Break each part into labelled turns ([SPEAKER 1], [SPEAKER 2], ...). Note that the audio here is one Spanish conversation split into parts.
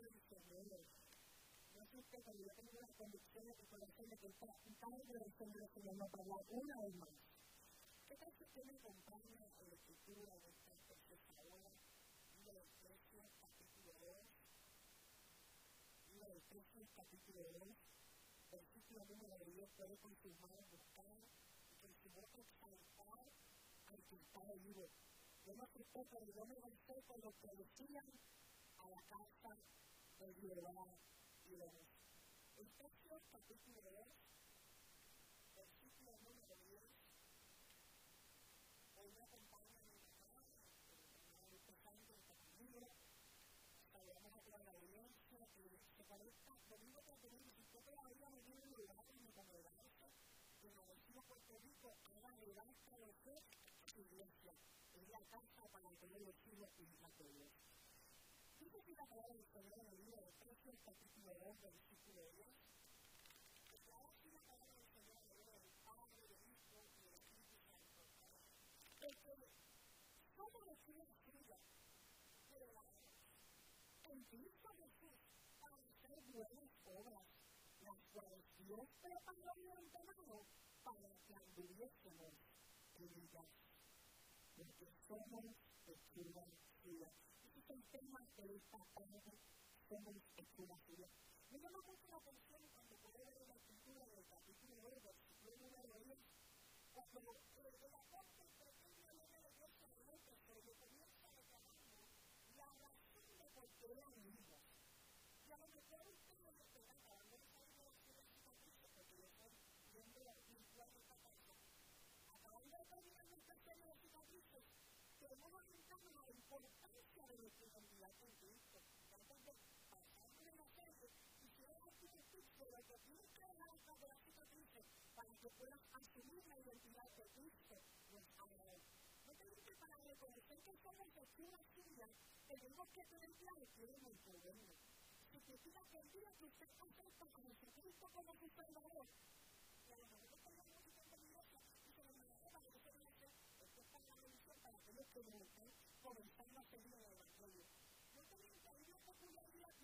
[SPEAKER 1] Señor. No usted, pero yo tengo la convicción de que corazón de que está tarde del Señor, el Señor nos va a hablar una vez más. ¿Qué tal si usted me acompaña en la escritura de esta preciosa hora? Libro de Efesios, capítulo 2. Libro de Efesios, capítulo 2. Versículo número 10, puede confirmar, buscar y con su boca exaltar al que está vivo. Yo no sé pero yo me con lo que decían a la casa de Jehová y de Dios. Efesios capítulo 2, versículo número 10. Hoy me acompaña mi mamá, empezando esta familia. Saludamos a toda la audiencia que se parezca, domingo tras domingo, si usted todavía no tiene lugar en mi congregancia, en la vecina Puerto Rico, haga el gasto de fe a su iglesia. Es la casa para tener los hijos y la Dios. La palabra Señor en el libro de Efesios, capítulo 2, versículo 10. Declara así la palabra del Señor en el libro del Padre, del Hijo y del Espíritu Santo. Porque somos los hijos suyos, pero la en Cristo Jesús para hacer buenas de que anduviésemos en ellas. Tema de esta tarde somos escritura. Me llama mucho la atención cuando puedo ver la escritura del capítulo 2, versículo número 10, cuando el apóstol pretende hablar de Dios a nosotros, pero le comienza reclamando la razón de por qué eran hijos. Y a lo mejor ustedes acabando de salir de la ciudad de porque yo soy miembro virtual de esta casa, acabando de terminar de las cicatrices, pero no la de identidad con Cristo. Entonces, pasando en la calle, un tip sobre que que de las cicatrices para que puedas asumir la identidad de Cristo nos ha dado. No tenemos que para reconocer que somos hechura suya, tenemos que tener claro es nuestro dueño. Significa que el día que usted acepta a Jesucristo como su Salvador, y a lo mejor situación y se nos para que se para que no están comenzando a seguir el Evangelio. No tenemos que abrir esta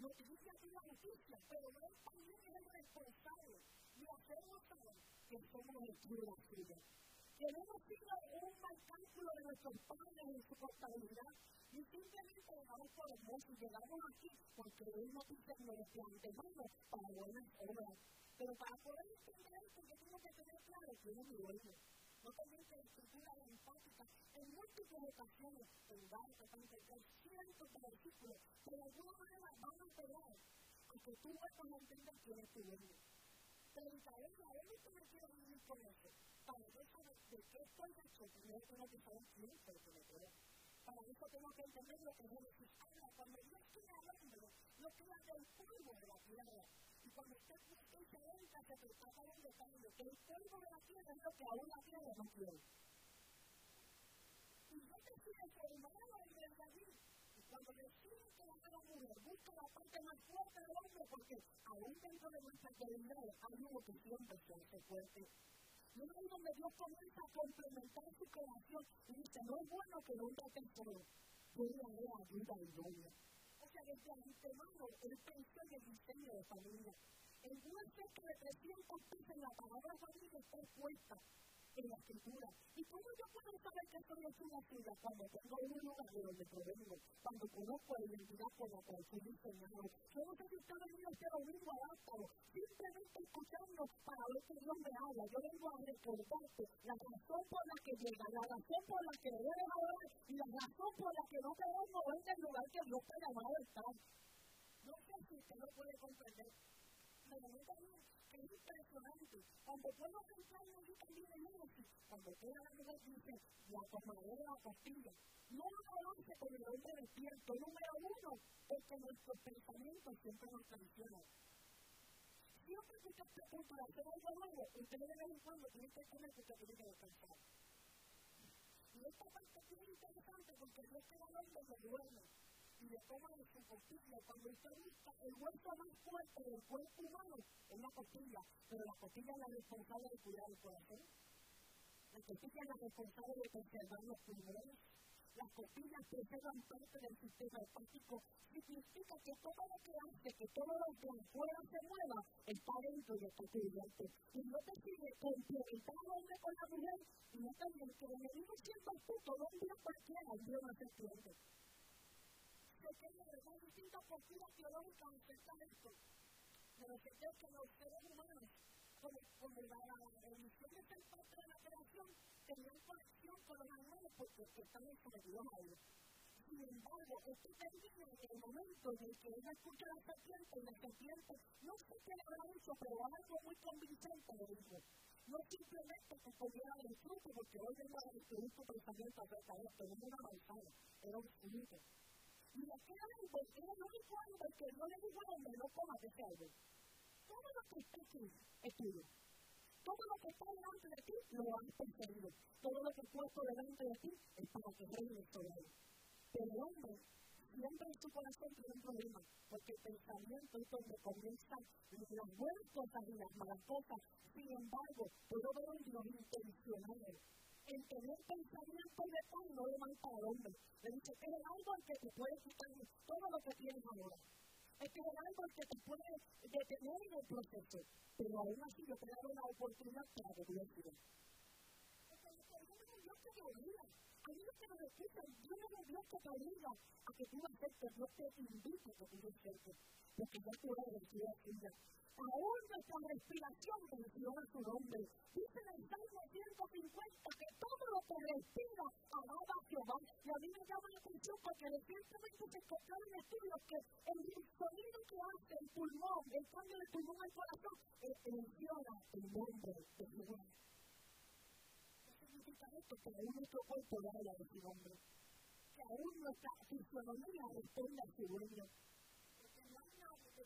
[SPEAKER 1] lo utiliza aquí la justicia, pero él también es el responsable de hacernos saber que somos el la suya. Que no hemos sido un mal cálculo de nuestros padres en su contabilidad, y simplemente dejamos por hermoso y aquí porque Él nos dice mediante antemano para buenas. Pero para poder entender esto, yo que tener claro que es no solamente la escritura empática, en múltiples ocasiones, en Gálatas, tanto hay cientos de versículos que de alguna manera van a pegar a que tú puedas entender quién es tu dueño. Pero Israel, a él no me quiero vivir con eso. Para yo saber de qué estoy hecho, tengo que saber quién es el que me. Para eso tengo que entender lo que Génesis habla. Cuando Dios crea al hombre, lo crea del polvo de la tierra. Cuando usted que el la es lo que aún la no. Y formar al hombre de allí. Y cuando que la mujer la parte más fuerte del hombre, porque aún dentro de nuestra hay uno que siempre se fuerte. Y es ahí donde Dios comienza a complementar su creación y dice, no es bueno que no te solo, voy a ver ayuda idónea. O sea, desde antemano, él pensó en el diseño de familia. El que de 300 pisos en la palabra familia está expuesta escritura. ¿Y cómo yo puedo saber que soy una suya cuando tengo un lugar de donde provengo? Cuando conozco la identidad por la cual fui diseñado. Sé si usted ha venido este domingo a Ástaro, simplemente escuchando para ver que Dios me habla. Yo vengo a recordarte la razón por la que llega, la razón por la que debes ahora y la razón por la que no queremos moverte el lugar que Dios te ha llamado a estar. No sé si usted lo puede comprender. Pero no que es impresionante. Cuando puedo pensar en Génesis, cuando queda la tomadera de la. No lo conoce con el hombre despierto. Número uno, es que nuestros pensamientos siempre nos traicionan. siempre que de hacer algo nuevo, usted de que tener que que descansar. Y esta parte es muy interesante porque Dios te da donde se duerme y toma en su costilla. Cuando usted busca el hueso más fuerte del cuerpo humano es la costilla, pero la costilla es la responsable de cuidar el corazón. La costilla es la responsable de conservar los pulmones las costillas preservan parte del sistema hepático, significa que todo lo que hace que todo lo que afuera se mueva está dentro de tu cubierto. Y no te sigue complementar hombre con la mujer, no también que el enemigo siendo astuto, no un día cualquiera, un día no se entiende. Se tiene de distintas posturas teológicas de esto, pero que los seres humanos como, la, ser parte de la creación, tenían conexión con los animales porque están sometidos a ellos. Sin embargo, en el momento en que ella escucha a la serpiente y la serpiente no sé qué le habrá dicho, pero algo muy convincente le dijo. No simplemente que del fruto, porque hoy vengo a descubrir tu pensamiento acerca de esto, no era manzana, era un fruto. Y aquel árbol era el único árbol que no le al hombre, no comas ese árbol todo lo que está aquí es tuyo. Todo lo que está delante de ti lo has conseguido. Todo lo que puesto delante de ti es para que reines sobre él. Pero el hombre siempre en su corazón tiene un problema, porque el pensamiento es donde comienzan las buenas cosas y las malas cosas. Sin embargo, puedo ver un Dios intencional. El tener pensamiento de pan no le mata al hombre. Le dice que es algo que te puede quitar todo lo que tienes ahora es que hay algo que te puede detener en el proceso, pero aún así yo te una oportunidad para que Dios. Porque Dios que te obliga. A lo que nos escucha, Dios no es Dios que te obliga a que tú aceptes, Dios te invita a que tú aceptes, porque ya tú eres el que aún nuestra respiración menciona su nombre. Dice en el Salmo 150 que todo lo que respira alaba a Jehová. Y a mí me llama la atención porque recientemente se encontraron estudios que el sonido que hace el pulmón, el cambio del pulmón al corazón, menciona el nombre de Jehová. ¿Qué significa esto? Que aún nuestro cuerpo habla de su nombre. Que aún nuestra fisionomía responde a su dueño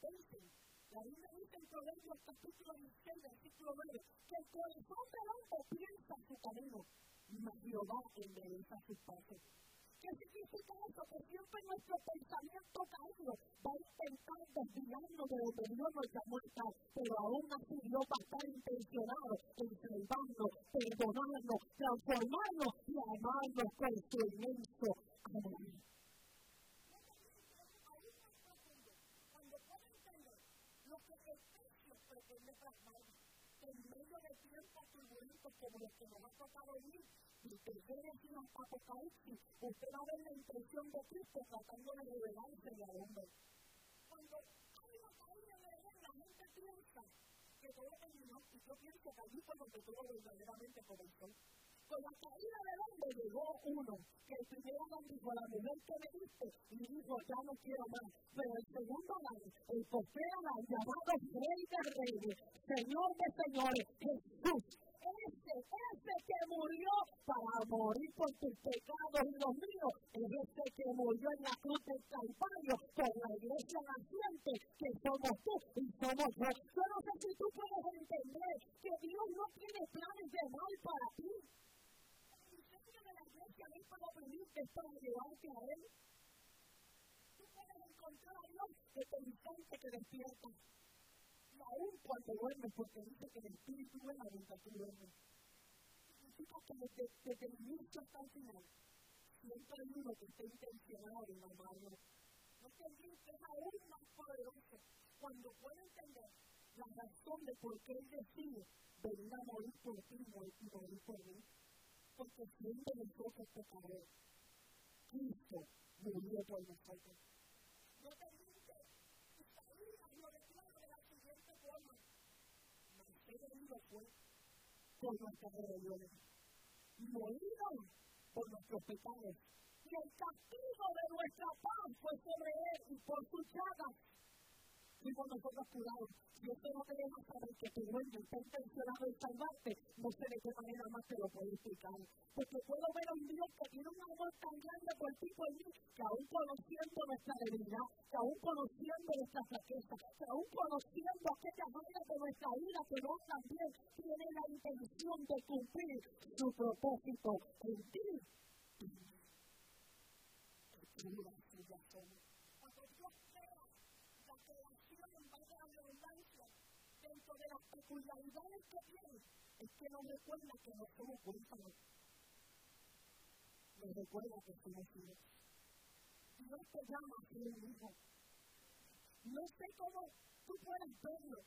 [SPEAKER 1] pensen, la Biblia dice en Proverbios capítulo 16, versículo 9, que el corazón del hombre piensa su camino, mas Jehová endereza sus pasos. ¿Qué significa eso? Que siempre nuestro pensamiento caído va a intentar desviarnos de donde Dios nos llamó pero aún así Dios va a estar intencionado en salvarnos, perdonarnos, transformarnos y amarnos con su inmenso amor. en medio de tiempos turbulentos como los que nos ha tocado vivir, y que ustedes en Apocalipsis, usted va a ver la impresión de Cristo tratando de revelarse al hombre. Cuando hay una caída de él, la gente piensa que todo terminó, y yo pienso que allí fue donde todo verdaderamente comenzó. Con la caída del hombre llegó uno, que el primer Adán dijo, la mujer que me diste, y dijo, ya no quiero más. Pero el segundo Adán, el tercer Adán, llamado Rey de Reyes, Señor de Señores, Jesús, ese, que murió para morir por tus pecados y los míos, es ese que murió en la cruz del Calvario por la iglesia naciente, que somos tú y somos yo. Yo no sé si tú puedes entender que Dios no tiene planes de mal para ti iglesia no es para oprimirte, es para llevarte a Él. Tú puedes encontrar a Dios desde el instante que despiertas. Y aún cuando duermes, porque dice que el Espíritu duerme mientras tú duermes. Significa que desde, desde el inicio hasta siempre hay uno que está intencionado en amarlo. No olvides que es aún más poderoso cuando puede entender la razón de por qué Él decide venir a morir por ti y morir por mí porque siendo nosotros pecadores, Cristo murió por nosotros. No te dice, Isaías lo declara de la siguiente forma. herido fue por nuestras rebeliones, morido por nuestros pecados. Y el castigo de nuestra paz fue sobre él y por sus llagas fuimos nosotros curados. Y eso no te deja saber que tu dueño está intencionado en salvarte. No sé de qué manera más te lo puedo explicar. Porque puedo ver a un Dios que tiene un amor tan grande por ti por mí, que aún conociendo nuestra debilidad, que aún conociendo nuestra flaqueza, que aún conociendo aquellas áreas de nuestra vida, que no también tiene la intención de cumplir su propósito en ti. Dentro de las peculiaridades que tiene, es que nos recuerda que no somos huérfanos. Nos recuerda que somos hijos. Dios te llama a ser un hijo. No sé cómo tú puedes verlo,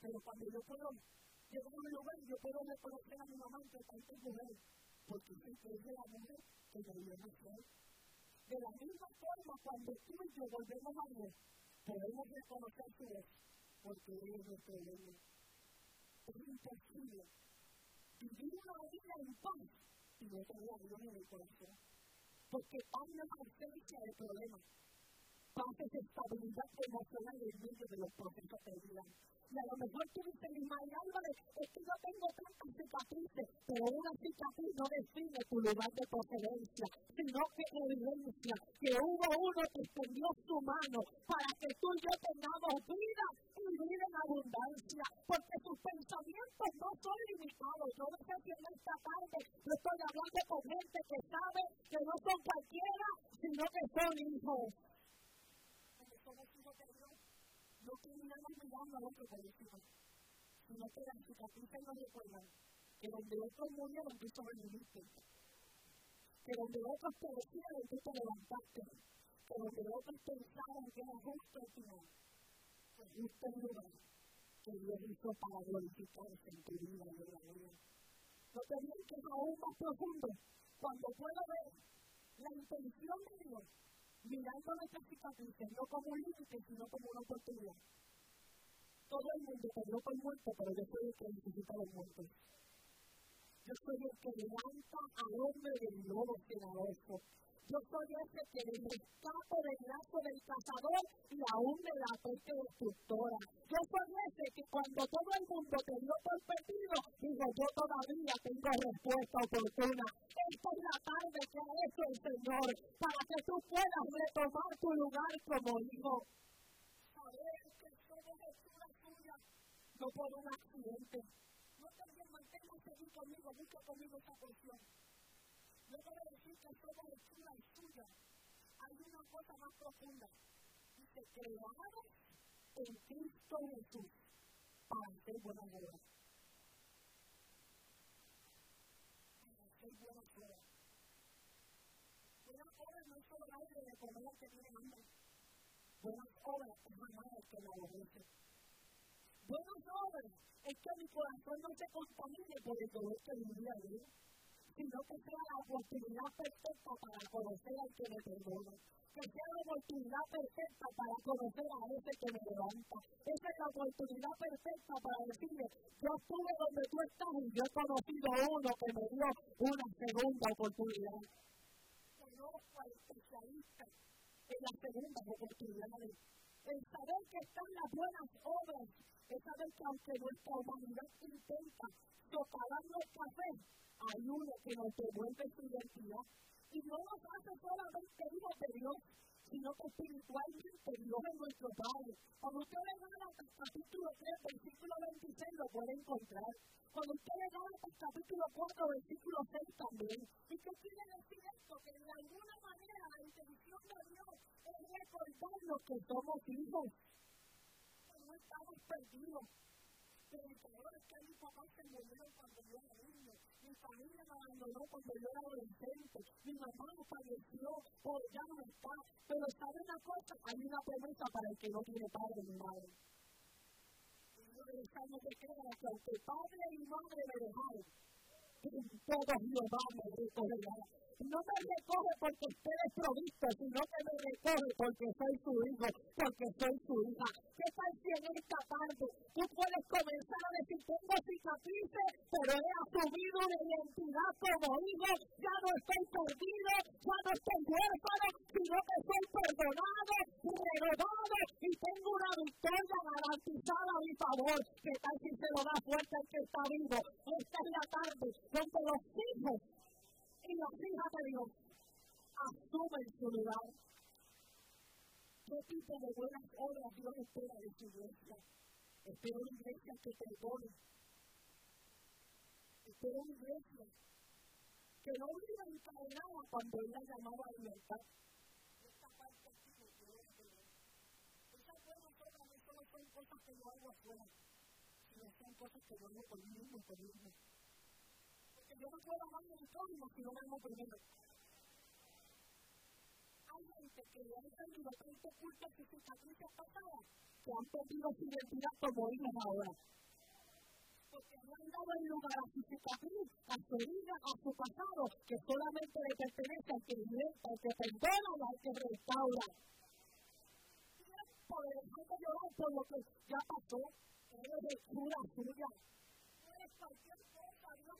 [SPEAKER 1] pero cuando yo puedo llegar a un lugar, yo puedo reconocer a mi mamá entre tantas mujeres, porque es de la mujer que yo vivo en De la misma forma, cuando tú y yo volvemos a Dios, podemos reconocer su voz porque Él es nuestro. Es imposible vivir una vida en paz y no tener a Dios en el corazón. Porque no es ausencia de problemas. Es estabilidad emocional en medio de los procesos de vida. Y a lo mejor tú dices, Ismael Álvarez, es que yo tengo tantas cicatrices, pero una cicatriz no define tu lugar de procedencia, sino que evidencia que hubo uno que extendió su mano para que tú y yo tengamos vida por encima, sino que las cicatrices nos recuerdan que donde otros murieron, tú sobreviviste. Que donde otros perecieron, tú te levantaste. Que donde otros pensaron que era justo al final, pues justo el lugar que Dios hizo para glorificarse en tu vida y en la vida. No te digo que es aún más profundo cuando puedo ver la intención de Dios mirando nuestras cicatrices no como un límite, sino como una oportunidad. Todo el mundo dio por muerto, pero yo soy el que necesita los muertos. Yo soy el que levanta al hombre del lobo cenaroso. Yo soy ese que le rescato del lazo del cazador y aún de la peste destructora. Yo soy ese que cuando todo el mundo te dio por perdido, digo, yo todavía tengo respuesta oportuna. Esta es la tarde que ha hecho el Señor para que tú puedas retomar tu lugar como hijo. No por un accidente. No también manténgase aquí conmigo, busca conmigo esta porción. No puedo decir que somos hechura tuya. Hay una cosa más profunda. Dice, creados en Cristo Jesús para hacer buenas obras. Para hacer buenas obras. Buenas obras no es solo aire de comer que tiene hambre. Buenas obras es amar al que la obedece. Buenas obras es que mi corazón no se contamine por el dolor que vivía ayer sino que sea la oportunidad perfecta para conocer al que me perdona. Que sea la oportunidad perfecta para conocer a ese que me levanta. Esa es la oportunidad perfecta para decirle, yo estuve donde tú estás y yo he conocido a uno que me dio una segunda oportunidad. Conozco al especialista en las segundas oportunidades. El saber que están las buenas obras, es saber que aunque nuestra humanidad intenta socavar nuestra fe, hay uno que nos devuelve su identidad y no nos hace solamente hijos de Dios, sino que espiritualmente Dios es nuestro Padre. Cuando usted le gana el capítulo 3, versículo 26, lo puede encontrar. Cuando usted le gana el capítulo 4, versículo 6 también. ¿Y qué quiere decir esto? Que de alguna manera la intención de Dios es recordarnos que somos hijos. Que no estamos perdidos predicadores que mis papás se murieron cuando yo era niño, mi familia me abandonó cuando yo era adolescente, mi mamá me falleció o ya no está, pero sabe una cosa, hay una promesa para el que no tiene padre ni madre. Y que aunque padre y madre me dejaron, en todo Jehová me recogerá. No me recoge porque esté desprovisto, sino que me recoge porque soy su hijo, porque soy su hija. ¿Qué tal si en esta tarde tú puedes comenzar a decir, tengo cicatrices, pero he asumido una identidad como hijo, ya no estoy perdido, ya no estoy huérfano, sino que soy perdonado, renovado y tengo una victoria garantizada a mi favor. ¿Qué tal si se lo da fuerte al que está vivo? Esta es la tarde donde los hijos hijas de Dios asumen su lugar. ¿Qué tipo de buenas obras Dios espera de su iglesia? Espero una iglesia que perdone. Espero una iglesia que no viva encadenada cuando ella llamaba a libertad. Esta parte no son cosas que yo hago afuera, sino son cosas que yo hago por mí mismo, por mí mismo yo no puedo a mi prójimo si no me amo primero. Hay gente que ya han tenido tanto culto a sus cicatrices pasadas que han perdido su identidad como hijos ahora. Porque no han dado el lugar a su cicatriz, a su vida, a su pasado, que solamente le pertenece al que liberta, al que perdona y al que restaura. Tiempo de dejar de llorar por lo que ya pasó, eres de cura suya. No eres cualquier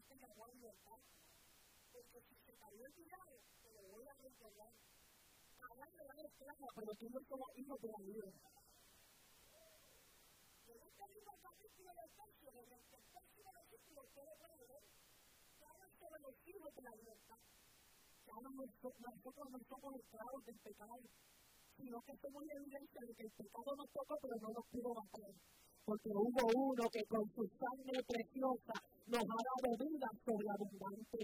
[SPEAKER 1] él se llamó a libertad. Porque si se cayó el tirado, te lo voy a recordar. Ahora te van a esclavo, pero tú no como hijo de la vida. En este mismo capítulo del texto, el tercer versículo, ustedes pueden ver habla sobre los hijos de la libertad. Que hablan nosotros no somos esclavos del pecado, sino que somos la evidencia de que el pecado nos tocó, pero no nos pudo matar porque hubo uno que con su sangre preciosa nos ha dado vida sobreabundante.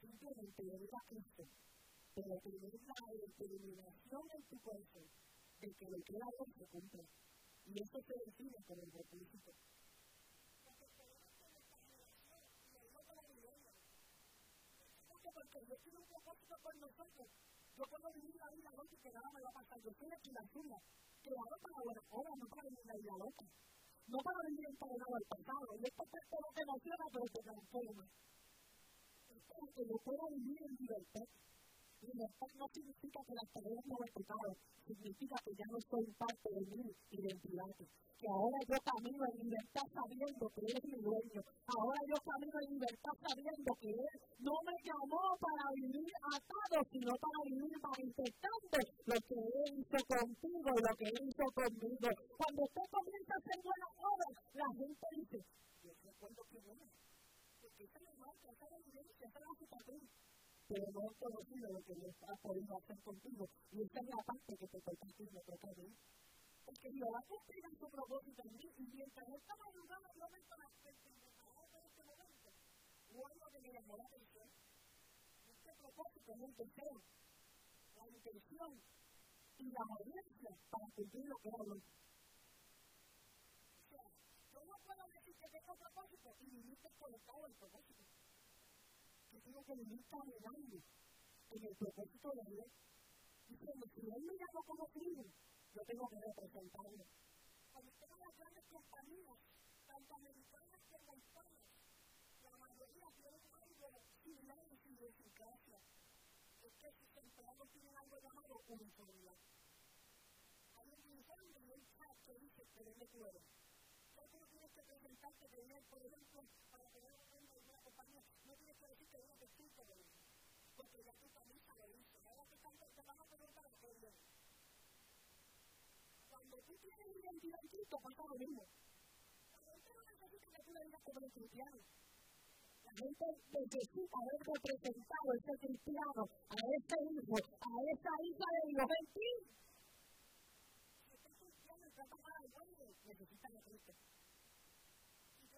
[SPEAKER 1] Simplemente venga a Cristo, pero tener la determinación en tu corazón de que lo que hago se cumple. Y eso se define por el propósito. Porque Dios tiene un propósito con nosotros yo puedo vivir la vida loca que nada me va a pasar. Yo soy aquí la suya. Creado para buenas obras, no para vivir la vida loca. No para vivir encadenado al pasado. Y esto es todo que emociona, pero te transforma. Es como que yo pueda vivir en libertad. Libertad no significa que las tareas no pecado, significa que ya no soy parte de mi identidad. Que ahora yo camino en libertad sabiendo que Él es mi dueño. Ahora yo camino en libertad sabiendo que Él no me llamó para vivir atado, sino para vivir manifestando lo que Él hizo contigo lo que Él hizo conmigo. Cuando usted comienza a hacer buenas obras, la gente dice, yo recuerdo que bueno, porque esta es la marca, esta es la evidencia, esta es la cicatriz pero no has conocido lo que Dios ha podido hacer contigo. Y es la parte que te toca a ti, me. Porque Dios su propósito en mí. Y mientras esta madrugada yo me estaba preparado para este momento, hubo algo que me llamó. Este propósito es el deseo, la intención y la obediencia para cumplir lo que hago. O sea, yo no puedo decir propósito y vivir desconectado del propósito tengo que vivir caminando en el propósito de Dios. Diciendo, si Él me llama como tribu, yo tengo que representarlo. Cuando ve las grandes compañías, tanto americanas como hispanas, la mayoría tienen algo similar en su idiosincrasia. Es que sus empleados tienen algo llamado uniformidad. Hay un uniforme y un chat que dice que tu eres. Ya tú no tienes que presentarte él, por ejemplo, para tener una compañía, no tienes que que uno te van a a. Cuando tú tienes identidad en Cristo, pasa lo mismo. No que. La gente necesita haber representado ese cristiano, a ese hijo, a esa hija de Dios en ti. Este necesita que Cristo. Si tú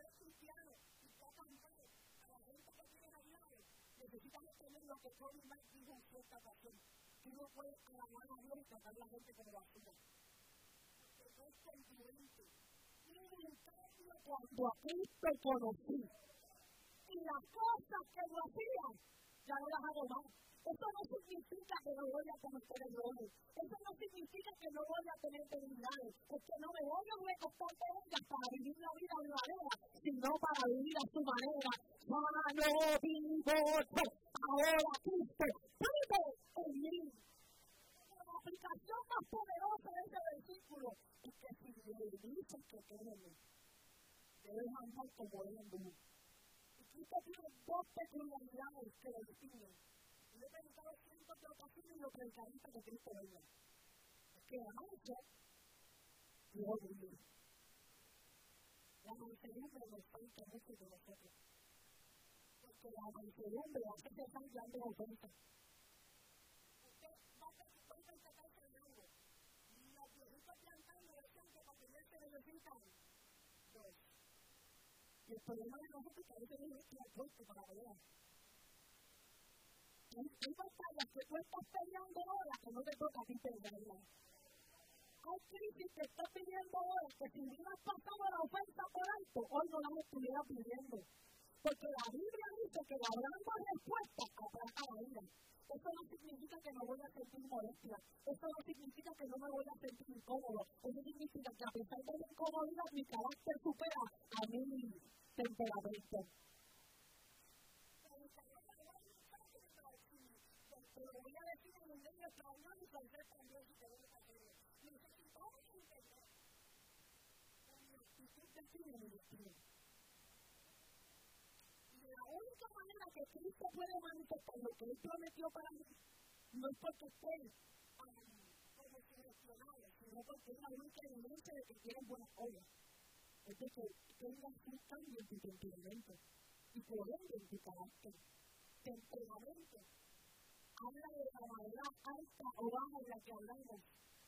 [SPEAKER 1] y tocas mal a la gente que lado, necesitas entender lo que Tony Mike dijo en cierta ocasión. Tú no puedes alabar a Dios y tratar a la gente como basura. Porque no es congruente. Y en cambio, cuando a Cristo conocí, y las cosas que lo hacían, ya no las hago más. Eso no significa que no voy a cometer errores. Eso no significa que no voy a tener debilidades. Es que no me voy a recostar de para vivir la vida de manera, sino para vivir a su manera. Sano, vivo, ahora Cristo vive en mí. La aplicación más poderosa de ese versículo es que si le dices que tenemos, debes andar como él anduvo. Y Cristo tiene dos peculiaridades que lo distinguen. Yo he predicado cientos de ocasiones y lo predicaré hasta que Cristo venga. Que la mancha y orgullo. La mansedumbre nos falta mucho de nosotros. Porque la mansedumbre hace que están a que plantando decían que para tener se necesitan dos. Y el problema de nosotros es que a veces no que para pelear hay batallas que tú estás peleando ahora que no te toca a ti pelearlas. Hay crisis que estás pidiendo ahora que si hubieras pasado la ofensa por alto, hoy no las estuvieras pidiendo. Porque la Biblia dice que la gran respuesta atrás la ira. Eso no significa que no voy a sentir molestia. Eso no significa que no me voy a sentir incómodo. Eso significa que a pesar de la incomodidad, mi carácter supera a mi temperamento. Y la única manera que Cristo puede manifestar lo que Él prometió para mí no es porque esté como sino porque es la única evidencia de que quieren buenas obras. Es de que tengas un cambio en y por ende en tu carácter. Habla de la manera alta o baja en la que hablamos,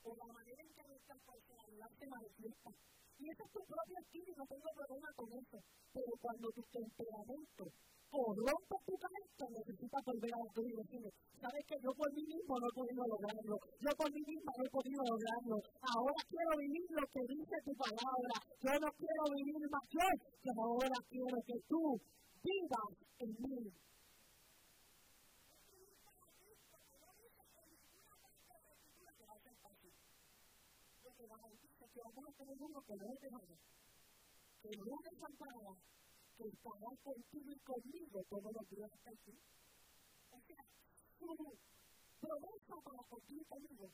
[SPEAKER 1] o la manera en que nuestra personalidad se manifiesta. Y ese es tu propio estilo no tengo problema con eso. Pero cuando tu temperamento corrompe tu carácter, necesitas volver a y decirle, sabes que yo por mí mismo no he podido lograrlo, yo por mí mismo no he podido lograrlo, ahora quiero vivir lo que dice tu palabra, yo no quiero vivir más yo, que ahora quiero que tú vivas en mí. que garantiza a tener uno que es dejado, que no es desamparado, que estará contigo y conmigo todos los días el fin. O sea, su para contigo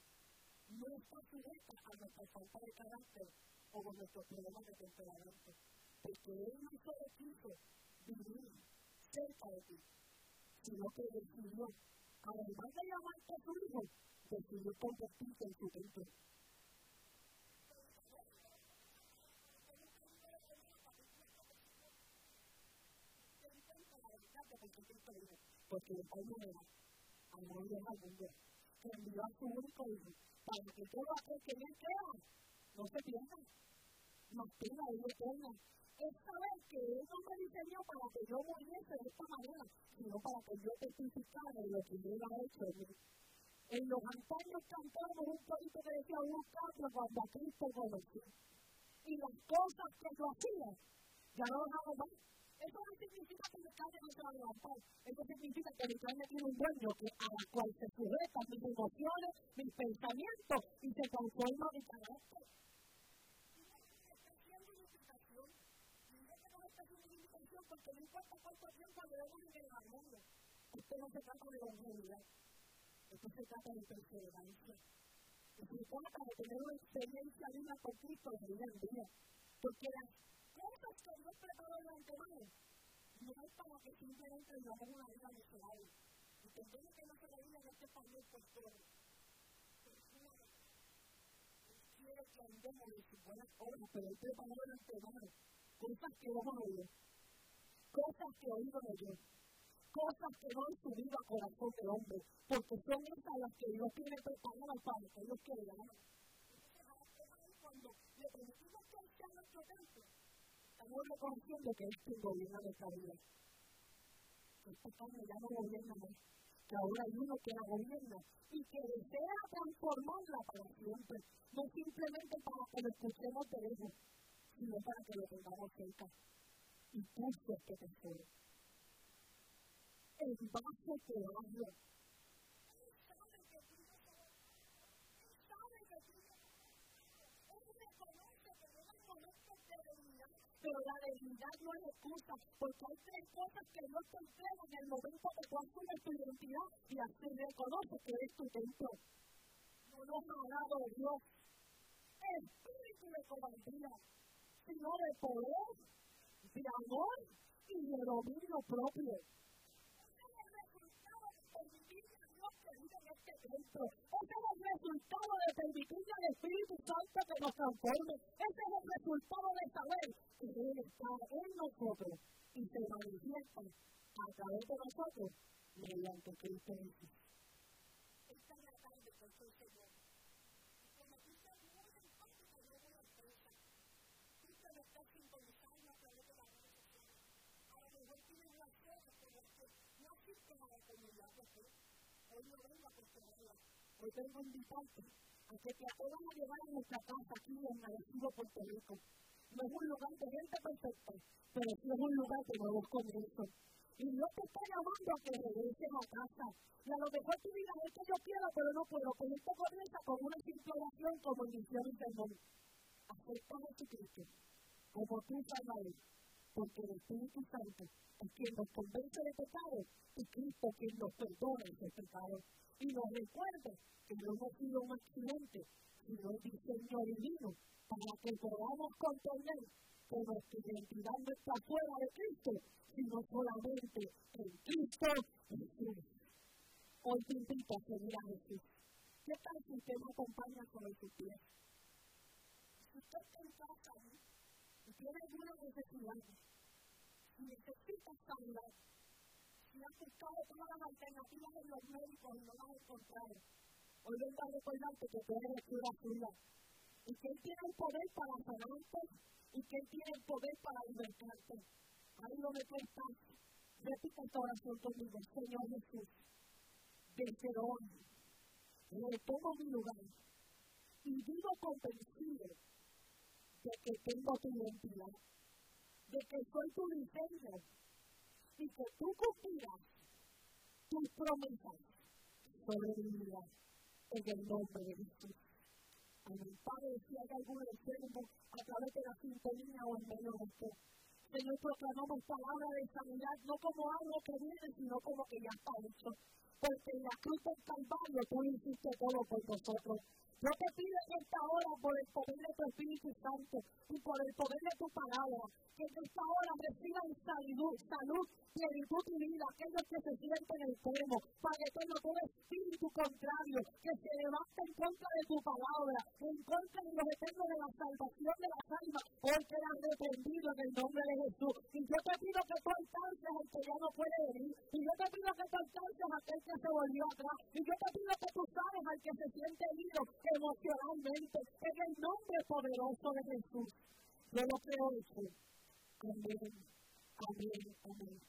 [SPEAKER 1] no está a nuestra falta de carácter o a nuestros problemas de temperamento, porque Él no solo quiso vivir cerca de ti, sino que decidió, además de llamarte a su hijo, decidió convertirte en su templo. Porque Cristo dijo, porque de tal manera Dios al mundo, que envió a su único hijo, para que todo aquel que él crea no se pierda, mas tenga vida eterna. Es saber que Él no me diseñó para que yo muriese de esta manera, sino para que yo testificara lo que Él ha hecho en mí. En los antaños cantamos un poquito que decía un canto cuando a Cristo conocí. Y las cosas que yo hacía, ya no las hago más eso no significa que mi carne no se va a levantar. Eso significa que mi carne tiene un dueño que a la cual se sujeta mis emociones, mis pensamientos y se conforma mi carácter. porque no importa cuánto tiempo llevemos en el mundo. Esto no se trata de longevidad. Esto se trata de perseverancia. Se trata de tener una experiencia viva con Cristo de día en día. Porque las cosas que Dios preparó de antemano no es para que simplemente vivamos una vida miserable. Entendemos que no se la vida en este país por todo. quiere que andemos en sus buenas obras, pero Él preparó de antemano cosas que ojo no cosas que oído no yo, cosas que no han subido a corazón del hombre, porque son esas las que Dios tiene preparadas para que ellos que cuando le permitimos que Él sea nuestro templo, estamos reconociendo que es quien gobierna nuestra vida. Esta carne ya no gobierna más, que ahora hay uno que la gobierna y que desea transformarla para siempre, no simplemente para que lo escuchemos de lejos, sino para que lo tengamos cerca. Y puso este tesoro. El vaso que habla pero la debilidad no es excusa, porque hay tres cosas que no te entregan en el momento que tú asumes tu identidad y así reconoces que eres tu templo. No nos ha dado Dios espíritu de cobardía, sino de poder, de amor y de dominio propio. Este es el resultado de permitir al Espíritu Santo que nos transforme. Ese es el resultado de saber que Él está en nosotros y se manifiesta a través de nosotros mediante Cristo. Esta es que Señor. Como me está a través de lo la a la comunidad hoy no vengo a cuestionarla. Hoy vengo a invitarte a que te acuerdas a llevar a nuestra casa aquí en Arecibo, Puerto Rico. No es un lugar de gente perfecta, pero sí es un lugar de nuevos comienzos. Y Dios te está llamando a que regreses a casa. Y a lo mejor tú digas, es que yo quiero, pero no puedo. Pues esto comienza con una simple oración como inició el sermón. Acepta a Jesucristo como tu Salvador porque el Espíritu Santo es quien nos convence de pecado y Cristo quien nos perdona ese pecado. Y nos recuerda que no hemos sido un accidente, sino un diseño divino para que podamos comprender que nuestra identidad no está fuera de Cristo, sino solamente en Cristo Jesús. Hoy te invito a seguir a Jesús. ¿Qué tal si usted me acompaña con el pies? Si usted está en si tiene alguna necesidad, si necesita sanidad, si ha buscado todas las alternativas en los médicos y no las ha encontrado, hoy vengo a recordarte que tú eres escritura suya y que Él tiene el poder para sanarte y que Él tiene el poder para libertarte. Ahí donde tú estás, repite esta oración conmigo, Señor Jesús, desde hoy retomo mi lugar y vivo convencido de que tengo tu identidad, de que soy tu diseño y que tú cumplirás tus promesas sobre mi vida en el nombre de Jesús. Amén. Padre, si hay algún enfermo a través de la sintonía o en medio de esto, Señor, proclamamos palabra de sanidad, no como algo que viene, sino como que ya está hecho. Porque en la cruz del Calvario tú hiciste todo por nosotros. Yo te pido en esta hora por el poder de tu Espíritu Santo y por el poder de tu palabra, que en esta hora reciban salud, salud, plenitud y vida, aquellos que se sienten enfermos, Padre eterno, todo espíritu contrario que se levanta en contra de tu palabra, en contra de los eternos de la salvación de las almas, hoy quedan reprendido en el nombre de Jesús. Y yo te pido que tú alcances al que ya no puede venir, y yo te pido que tú alcances a aquel que que se volvió atrás. Y yo te pido que tú sabes al que se siente herido emocionalmente, en el nombre poderoso de Jesús. Yo lo creo, Amén, amén, amén.